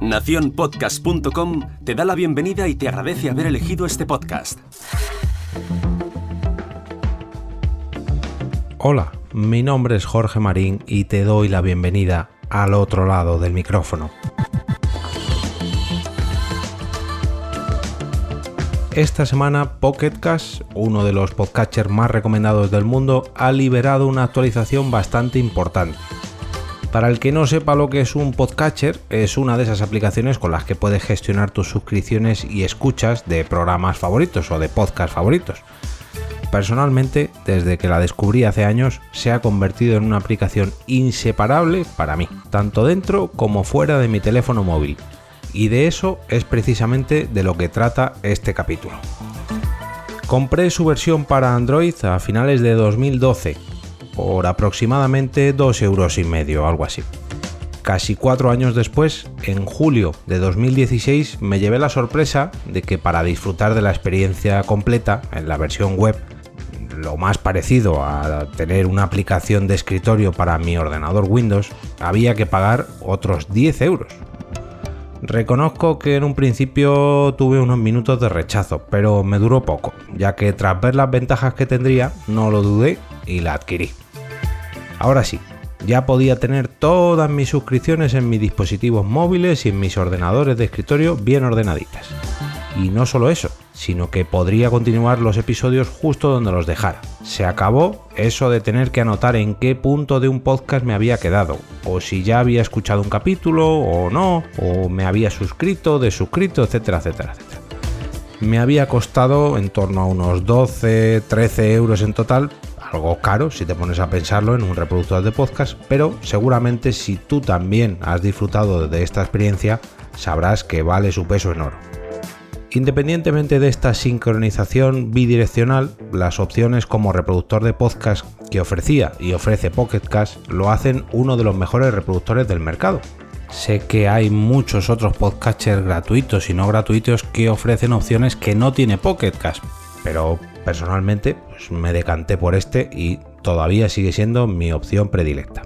Naciónpodcast.com te da la bienvenida y te agradece haber elegido este podcast. Hola, mi nombre es Jorge Marín y te doy la bienvenida al otro lado del micrófono. Esta semana Pocket uno de los podcatchers más recomendados del mundo, ha liberado una actualización bastante importante. Para el que no sepa lo que es un podcatcher, es una de esas aplicaciones con las que puedes gestionar tus suscripciones y escuchas de programas favoritos o de podcast favoritos. Personalmente, desde que la descubrí hace años, se ha convertido en una aplicación inseparable para mí, tanto dentro como fuera de mi teléfono móvil y de eso es precisamente de lo que trata este capítulo. Compré su versión para Android a finales de 2012 por aproximadamente 2 euros y medio, algo así. Casi cuatro años después, en julio de 2016, me llevé la sorpresa de que para disfrutar de la experiencia completa en la versión web, lo más parecido a tener una aplicación de escritorio para mi ordenador Windows, había que pagar otros 10 euros. Reconozco que en un principio tuve unos minutos de rechazo, pero me duró poco, ya que tras ver las ventajas que tendría, no lo dudé y la adquirí. Ahora sí, ya podía tener todas mis suscripciones en mis dispositivos móviles y en mis ordenadores de escritorio bien ordenaditas. Y no solo eso, sino que podría continuar los episodios justo donde los dejara. Se acabó eso de tener que anotar en qué punto de un podcast me había quedado, o si ya había escuchado un capítulo o no, o me había suscrito, desuscrito, etcétera, etcétera, etcétera. Me había costado en torno a unos 12, 13 euros en total, algo caro si te pones a pensarlo en un reproductor de podcast, pero seguramente si tú también has disfrutado de esta experiencia, sabrás que vale su peso en oro. Independientemente de esta sincronización bidireccional, las opciones como reproductor de podcast que ofrecía y ofrece Pocket lo hacen uno de los mejores reproductores del mercado. Sé que hay muchos otros podcatchers gratuitos y no gratuitos que ofrecen opciones que no tiene Pocket pero personalmente pues, me decanté por este y todavía sigue siendo mi opción predilecta.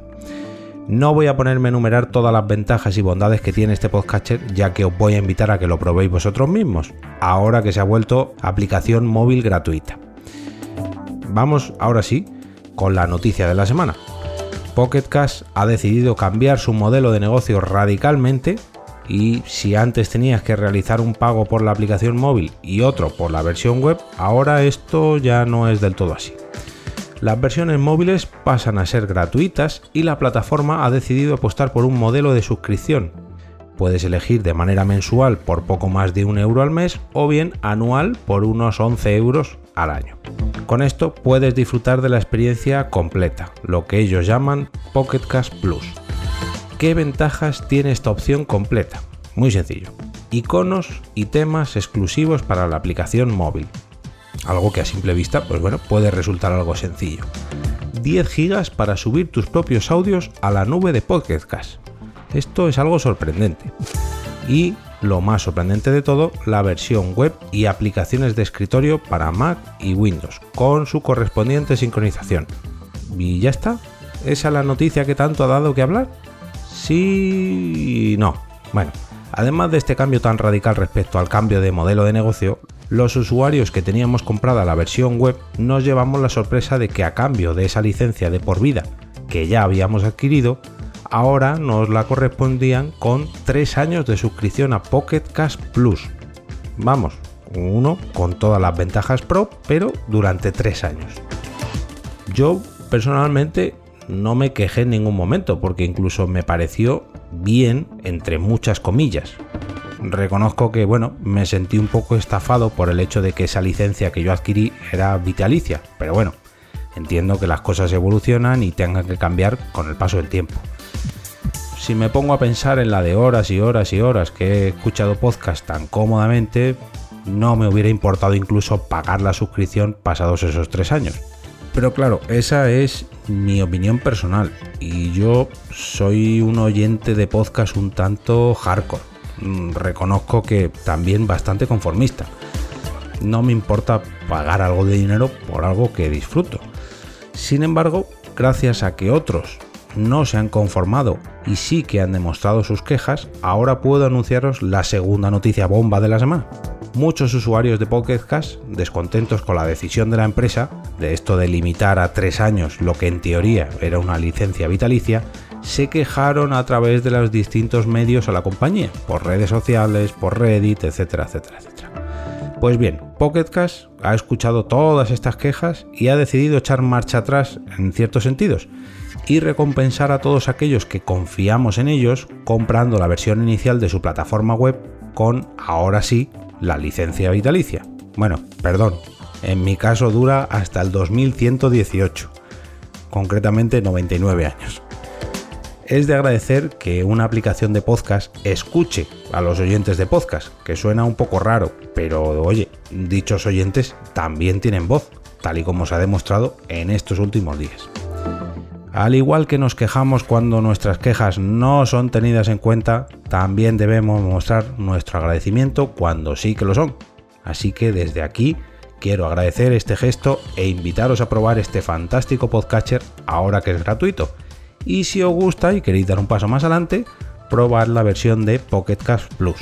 No voy a ponerme a enumerar todas las ventajas y bondades que tiene este podcatcher, ya que os voy a invitar a que lo probéis vosotros mismos, ahora que se ha vuelto aplicación móvil gratuita. Vamos ahora sí con la noticia de la semana. Pocket ha decidido cambiar su modelo de negocio radicalmente y si antes tenías que realizar un pago por la aplicación móvil y otro por la versión web, ahora esto ya no es del todo así. Las versiones móviles pasan a ser gratuitas y la plataforma ha decidido apostar por un modelo de suscripción. Puedes elegir de manera mensual por poco más de un euro al mes o bien anual por unos 11 euros al año. Con esto puedes disfrutar de la experiencia completa, lo que ellos llaman Pocket Cash Plus. ¿Qué ventajas tiene esta opción completa? Muy sencillo. Iconos y temas exclusivos para la aplicación móvil, algo que a simple vista, pues bueno, puede resultar algo sencillo. 10 gigas para subir tus propios audios a la nube de Podcast. Esto es algo sorprendente. Y lo más sorprendente de todo, la versión web y aplicaciones de escritorio para Mac y Windows, con su correspondiente sincronización. Y ya está. ¿Esa es la noticia que tanto ha dado que hablar? Sí no. Bueno, además de este cambio tan radical respecto al cambio de modelo de negocio, los usuarios que teníamos comprada la versión web nos llevamos la sorpresa de que a cambio de esa licencia de por vida que ya habíamos adquirido, ahora nos la correspondían con 3 años de suscripción a Pocket Cash Plus. Vamos, uno con todas las ventajas pro, pero durante 3 años. Yo personalmente no me quejé en ningún momento, porque incluso me pareció bien, entre muchas comillas, reconozco que, bueno, me sentí un poco estafado por el hecho de que esa licencia que yo adquirí era vitalicia, pero bueno, entiendo que las cosas evolucionan y tengan que cambiar con el paso del tiempo. Si me pongo a pensar en la de horas y horas y horas que he escuchado podcast tan cómodamente, no me hubiera importado incluso pagar la suscripción pasados esos tres años. Pero claro, esa es mi opinión personal y yo soy un oyente de podcast un tanto hardcore Mm, reconozco que también bastante conformista. No me importa pagar algo de dinero por algo que disfruto. Sin embargo, gracias a que otros no se han conformado y sí que han demostrado sus quejas, ahora puedo anunciaros la segunda noticia bomba de la semana. Muchos usuarios de Pocket descontentos con la decisión de la empresa de esto de limitar a tres años lo que en teoría era una licencia vitalicia, se quejaron a través de los distintos medios a la compañía, por redes sociales, por Reddit, etcétera, etcétera, etcétera. Pues bien, Pocket ha escuchado todas estas quejas y ha decidido echar marcha atrás en ciertos sentidos y recompensar a todos aquellos que confiamos en ellos comprando la versión inicial de su plataforma web con, ahora sí, la licencia vitalicia. Bueno, perdón, en mi caso dura hasta el 2118, concretamente 99 años. Es de agradecer que una aplicación de podcast escuche a los oyentes de podcast, que suena un poco raro, pero oye, dichos oyentes también tienen voz, tal y como se ha demostrado en estos últimos días. Al igual que nos quejamos cuando nuestras quejas no son tenidas en cuenta, también debemos mostrar nuestro agradecimiento cuando sí que lo son. Así que desde aquí quiero agradecer este gesto e invitaros a probar este fantástico podcatcher ahora que es gratuito. Y si os gusta y queréis dar un paso más adelante, probad la versión de Pocket Plus.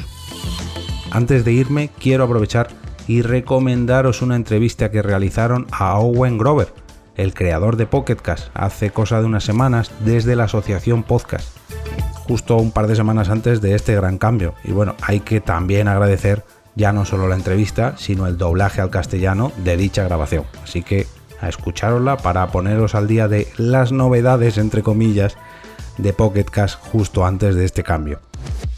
Antes de irme, quiero aprovechar y recomendaros una entrevista que realizaron a Owen Grover, el creador de Pocketcast, hace cosa de unas semanas desde la asociación Podcast, justo un par de semanas antes de este gran cambio. Y bueno, hay que también agradecer ya no solo la entrevista, sino el doblaje al castellano de dicha grabación. Así que a escucharosla para poneros al día de las novedades, entre comillas, de Pocketcast justo antes de este cambio.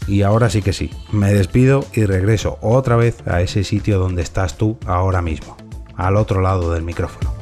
Y ahora sí que sí, me despido y regreso otra vez a ese sitio donde estás tú ahora mismo, al otro lado del micrófono.